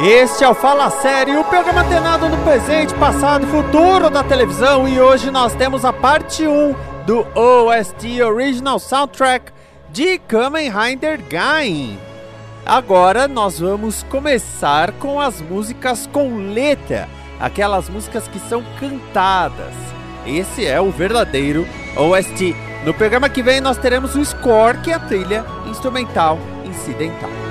Este é o Fala Série, o programa antenado no presente, passado e futuro da televisão. E hoje nós temos a parte 1 do OST Original Soundtrack de Kamen Rider Gain. Agora nós vamos começar com as músicas com letra, aquelas músicas que são cantadas. Esse é o verdadeiro OST. No programa que vem nós teremos o score, que é a trilha instrumental incidental.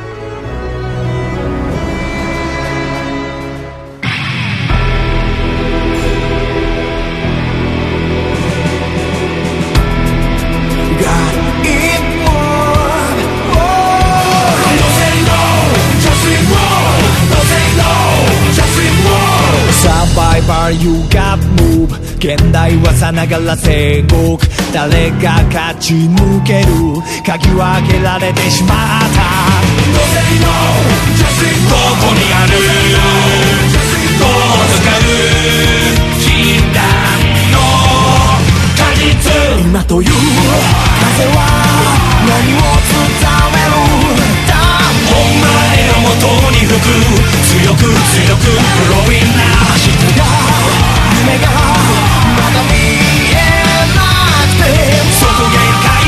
現代はさながら戦国誰が勝ち抜ける鍵は開けられてしまった。どこにあるどう使う禁断の果実今という風は何を伝める。お前の元に吹く強く強くブローインな明日が夢がまだ見えなくてそこ限界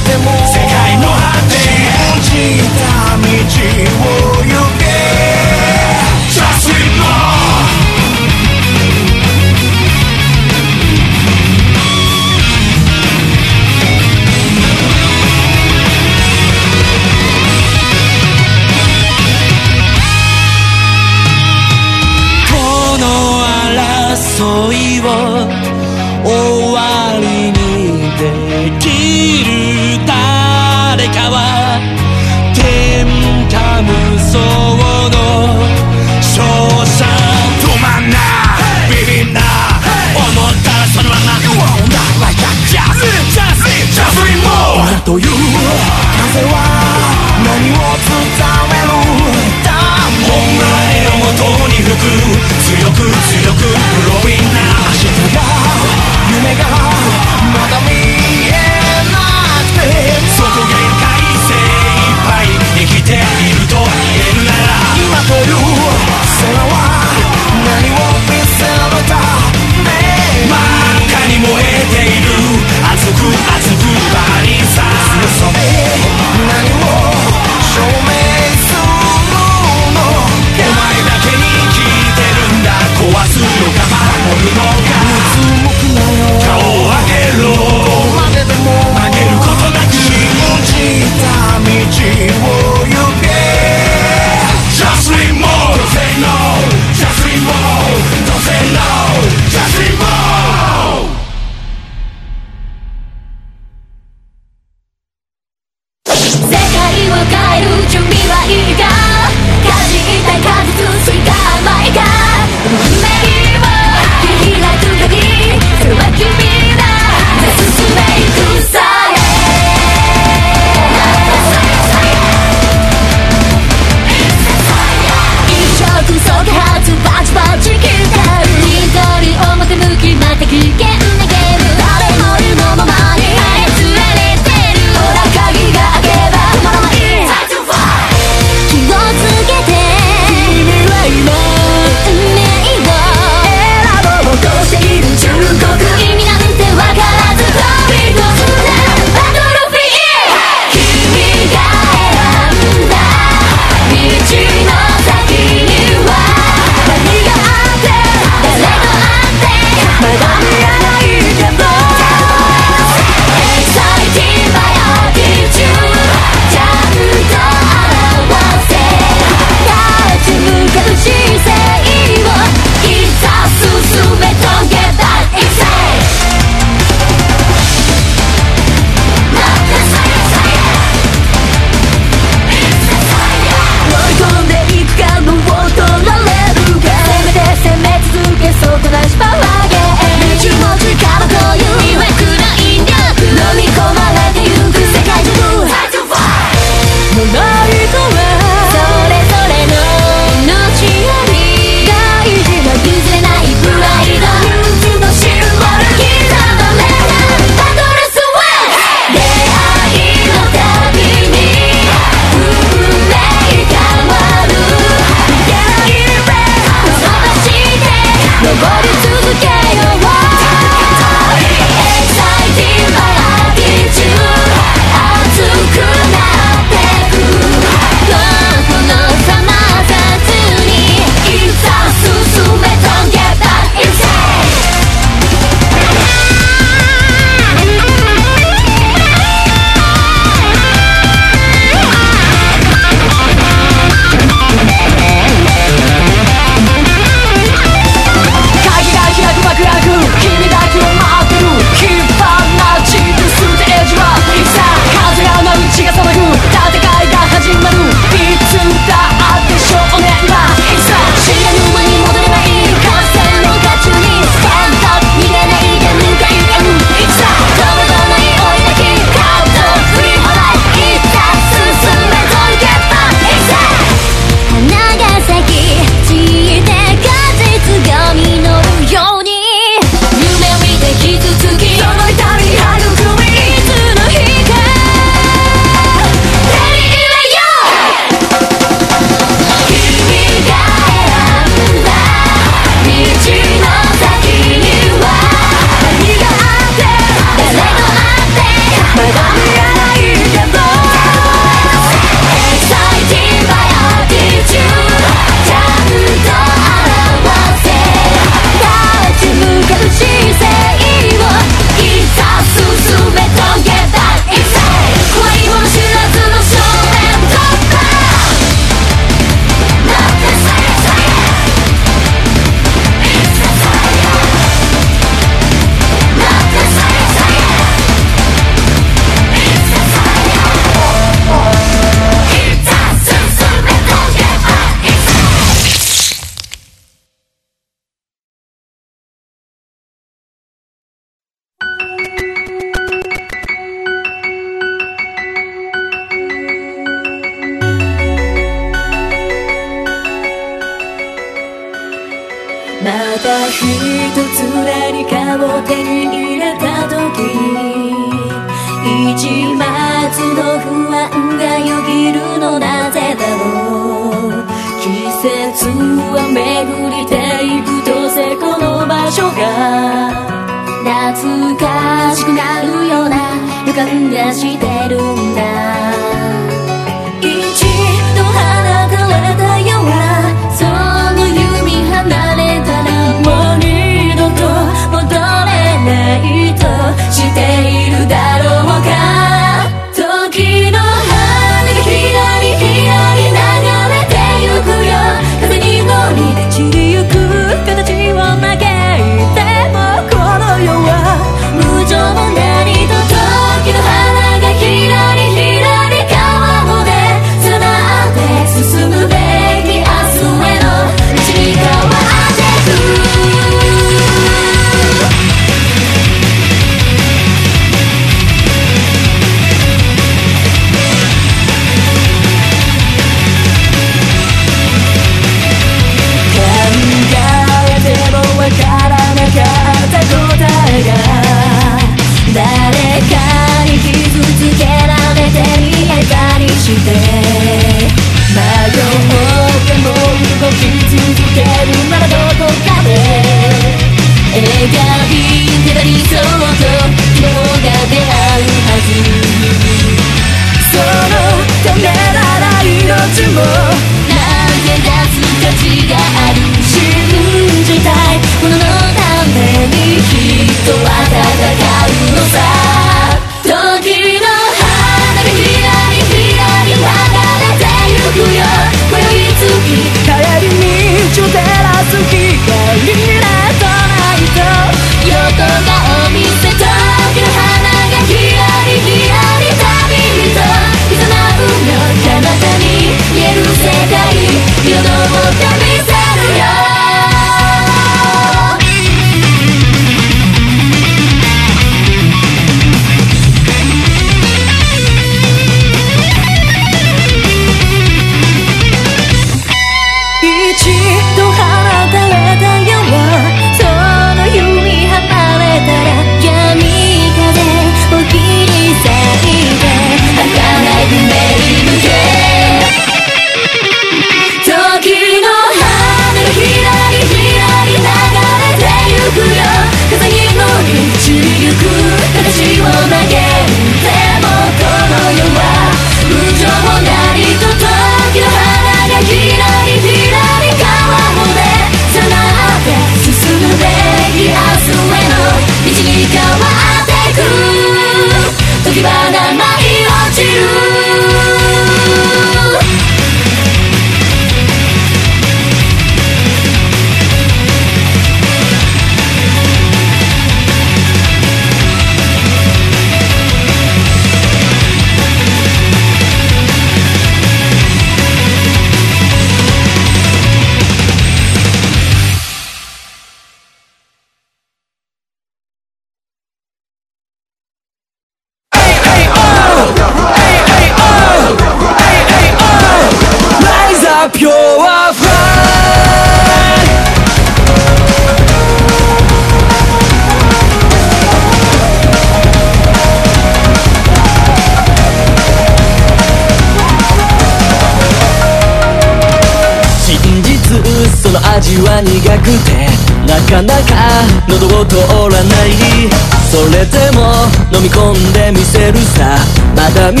道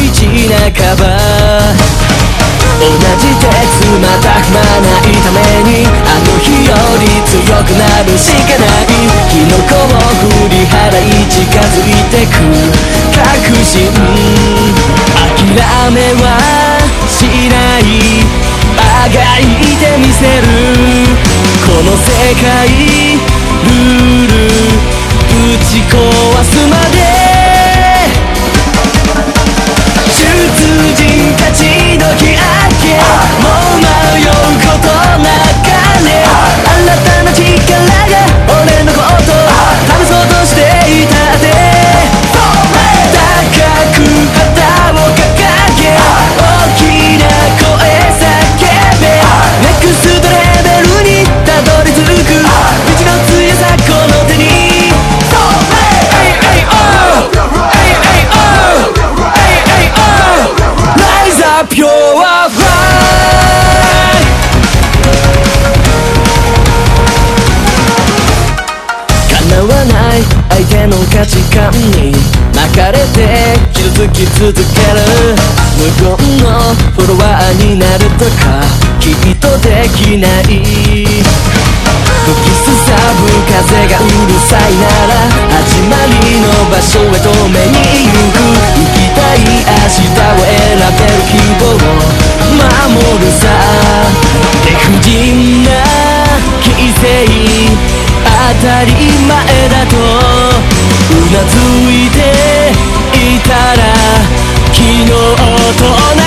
半ばだかきっとできない吹きすさぶ風がうるさいなら始まりの場所へと目に行く。行きたい明日を選べる希望を守るさ。理不尽な規制当たり前だとうなずいていたら昨日と同じ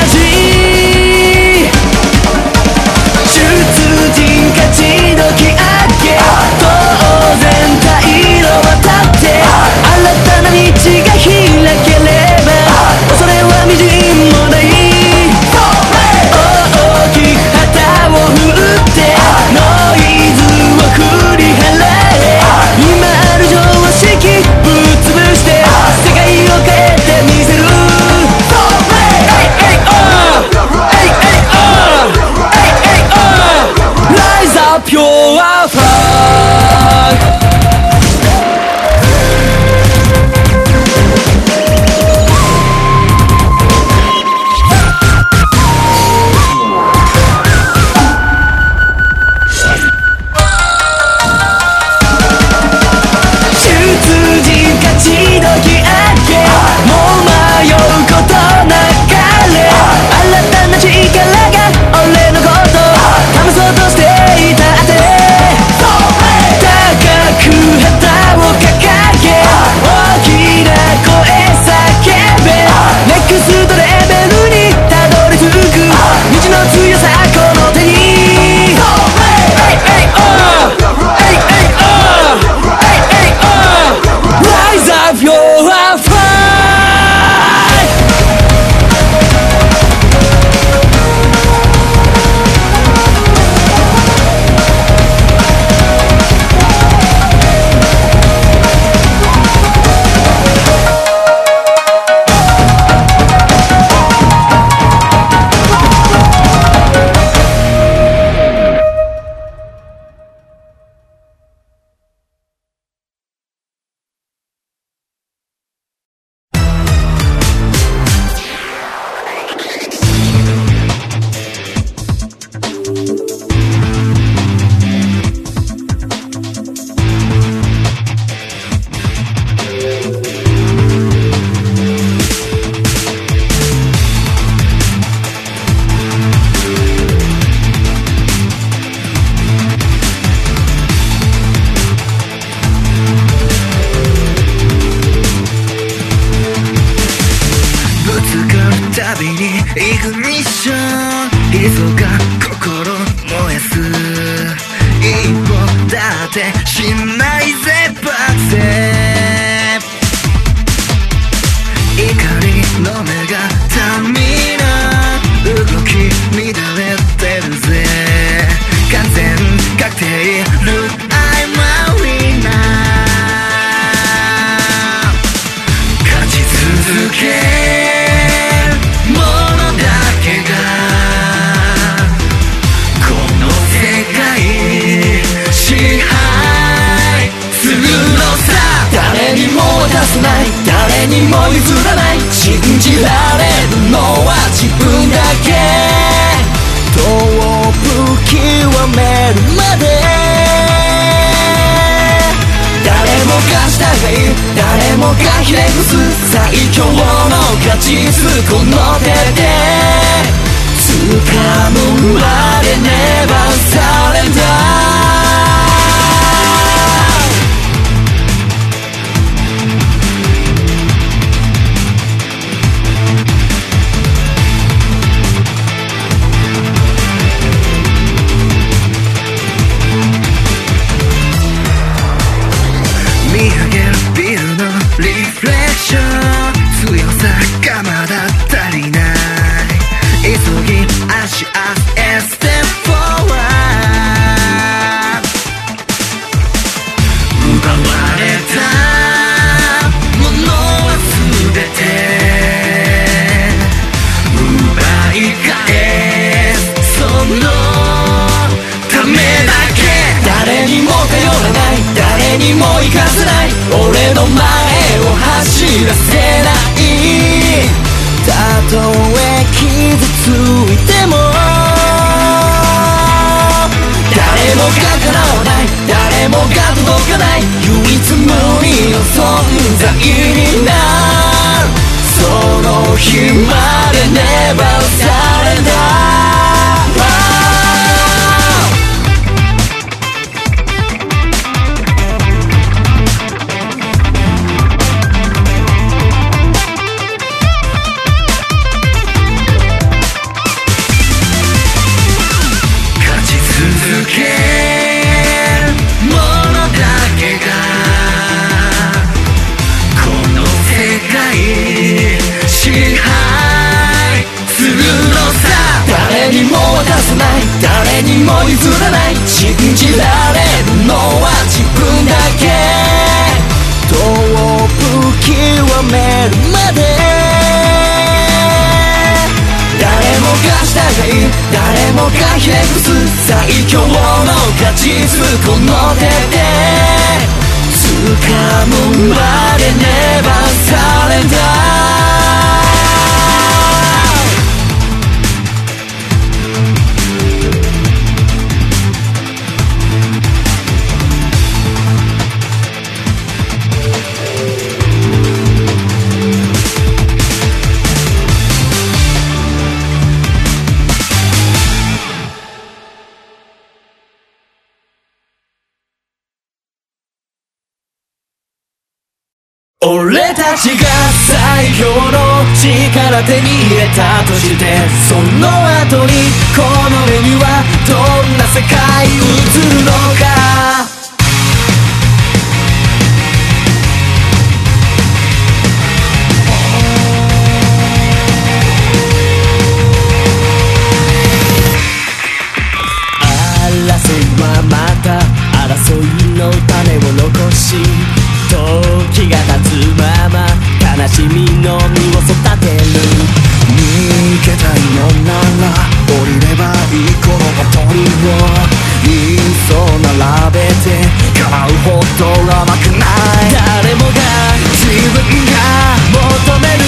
come 말해 내방 설렌다. たちが最強の力手に入れたとしてその後にこの目にはどんな世界映るのか？争いはまた争いの種を残し悲しみの実を育てる逃げたいのなら降りればいいこのバトンをいっそ並べて買うほど甘くない誰もが自分が求める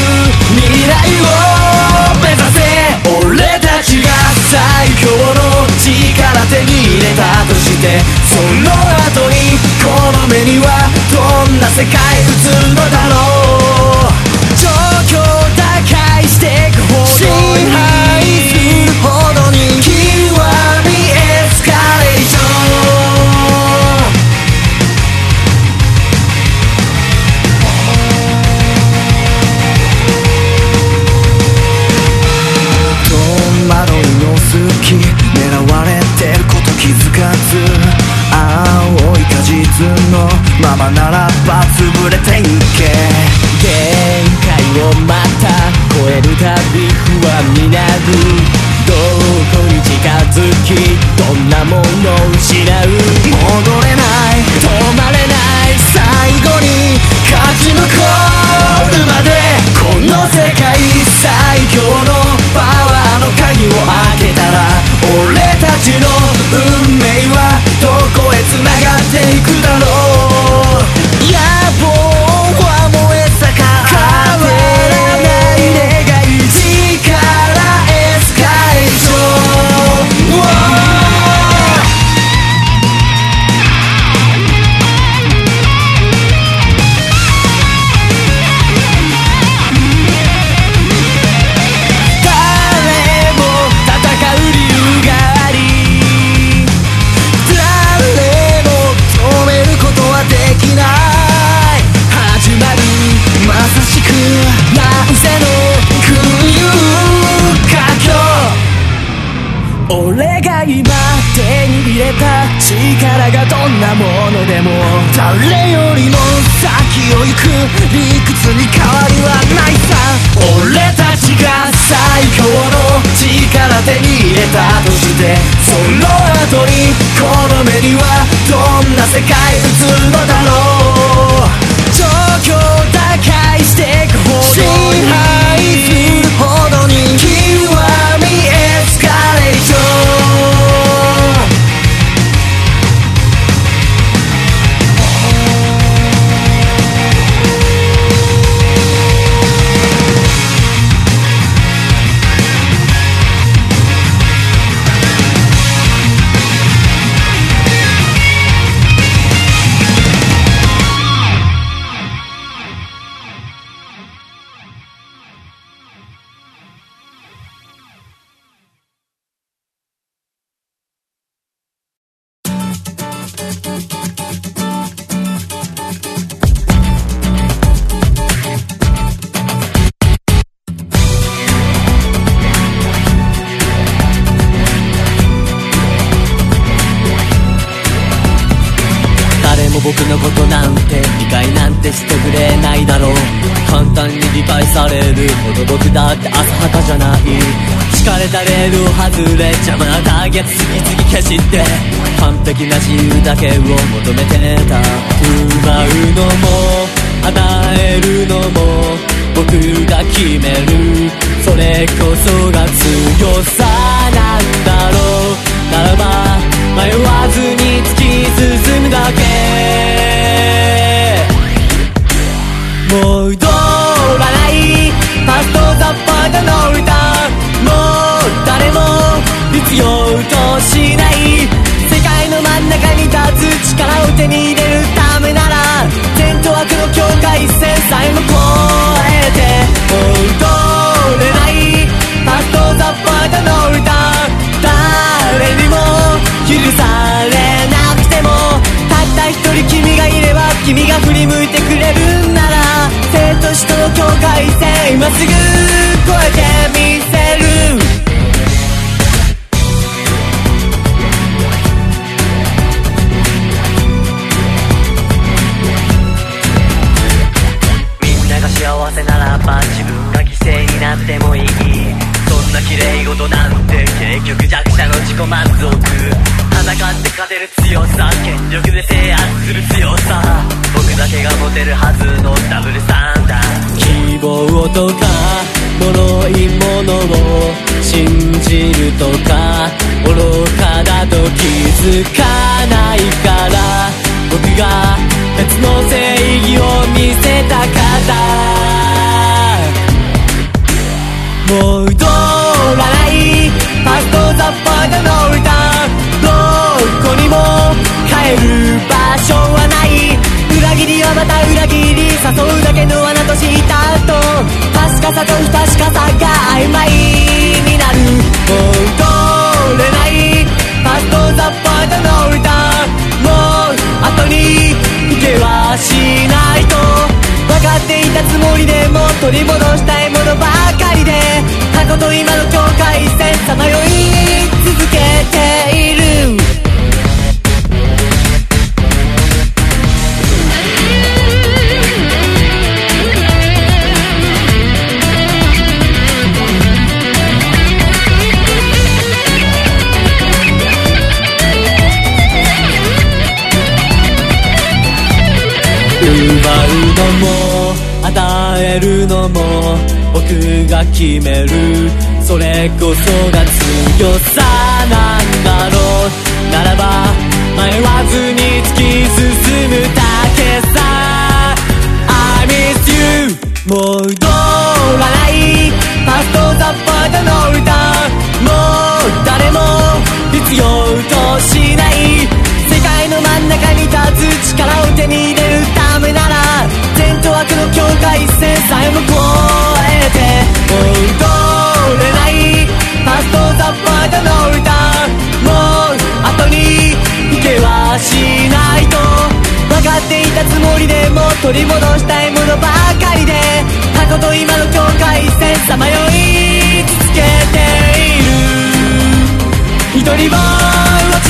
未来を目指せ。俺たちが最強の力手に入れたとしてその後にこの目にはどんな世界映るのだろう。ならば潰れて行け。限界をまた超えるたび不安になる。この目にはどんな世界映るのかないから僕が別の正義を見せたかったもう通らない。ファストザパートの歌どこにも帰る場所はない。裏切りはまた裏切り誘うだけの穴とした後確かさと不確かさが曖昧になる。もうりでも取り戻したいものばかりで過去と今の境界線さまよい続けている。決める。それこそが強さなんだろう。ならば迷わずに突き進むだけさ。I miss you もう通らない。ファストザパートの歌。もう誰も必要としない。世界の真ん中に立つ力を手に入れるためなら。善と悪の境界線さえも越たの歌もう後に行けはしないと分かっていたつもりでも取り戻したいものばかりで過去と今の境界線さまよい続けている一人ぼっち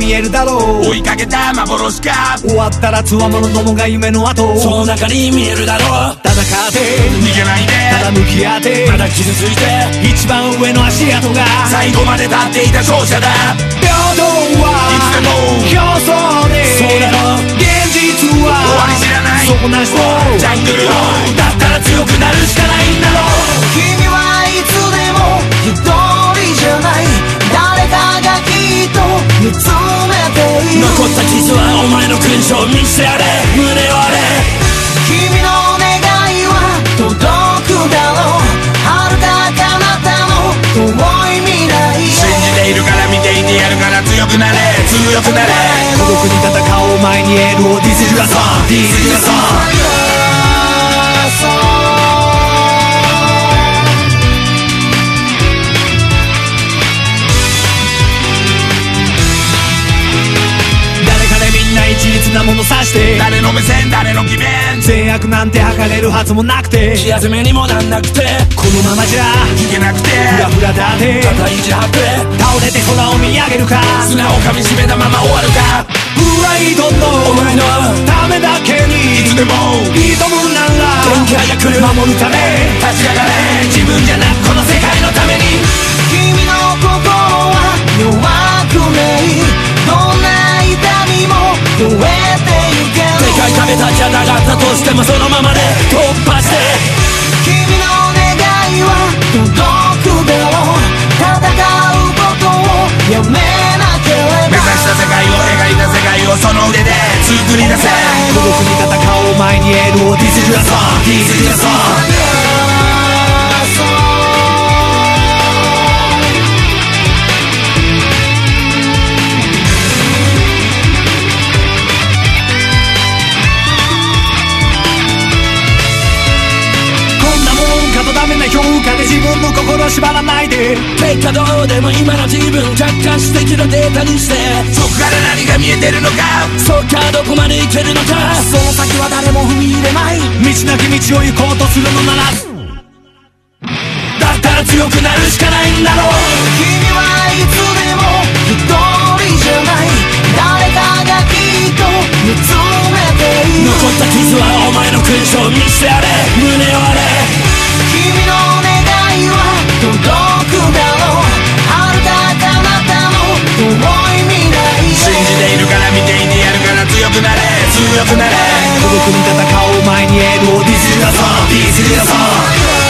見えるだろう。追いかけた幻か。終わったらつわものどもが夢の後。その中に見えるだろう。戦って。逃げないで。ただ向き合って。まだ傷ついて。一番上の足跡が。最後まで立っていた勝者だ。平等はいつでも。競争で。そうだろ現実は終わり知らない。底なしのジャングルを。だったら強くなるしかないんだろう見つめている残った傷はお前の勲章見せられ胸を張れ。君の願いは届くだろう。遥か彼方の遠い未来信じているから見ていてやるから強くなれ。強くなれ。孤独に戦おう前にエールを。This is your song This is your song 誰なものさして。誰の目線誰の決め善悪なんて測れるはずもなくて。気休めにもなんなくて。このままじゃいけなくて。フラフラだって肩意地張って。倒れて空を見上げるか。砂を噛みしめたまま終わるか。プライドのお前のためだけに。いつでも。挑むなら。元気早く守るため。立ちしてもそのままで突破して君の願いは届くだろう戦うことをやめなければ目指した世界を描いた世界をその腕で作り出せ。孤独に戦おう前にエールを This is your song This is your song 評価で自分の心縛らないで。結果どうでも今の自分客観視的なデータにして。そこから何が見えてるのか。そっかどこまで行けるのか。その先は誰も踏み入れない。道なき道を行こうとするのなら。だったら強くなるしかないんだろう。君はいつでも一人じゃない。誰かがきっと見つめている。残った傷はお前の勲章見せてやれ胸を張れ君の強くなれ強くなれ。孤独に戦おう前にエールをディスリアソンディスリアソン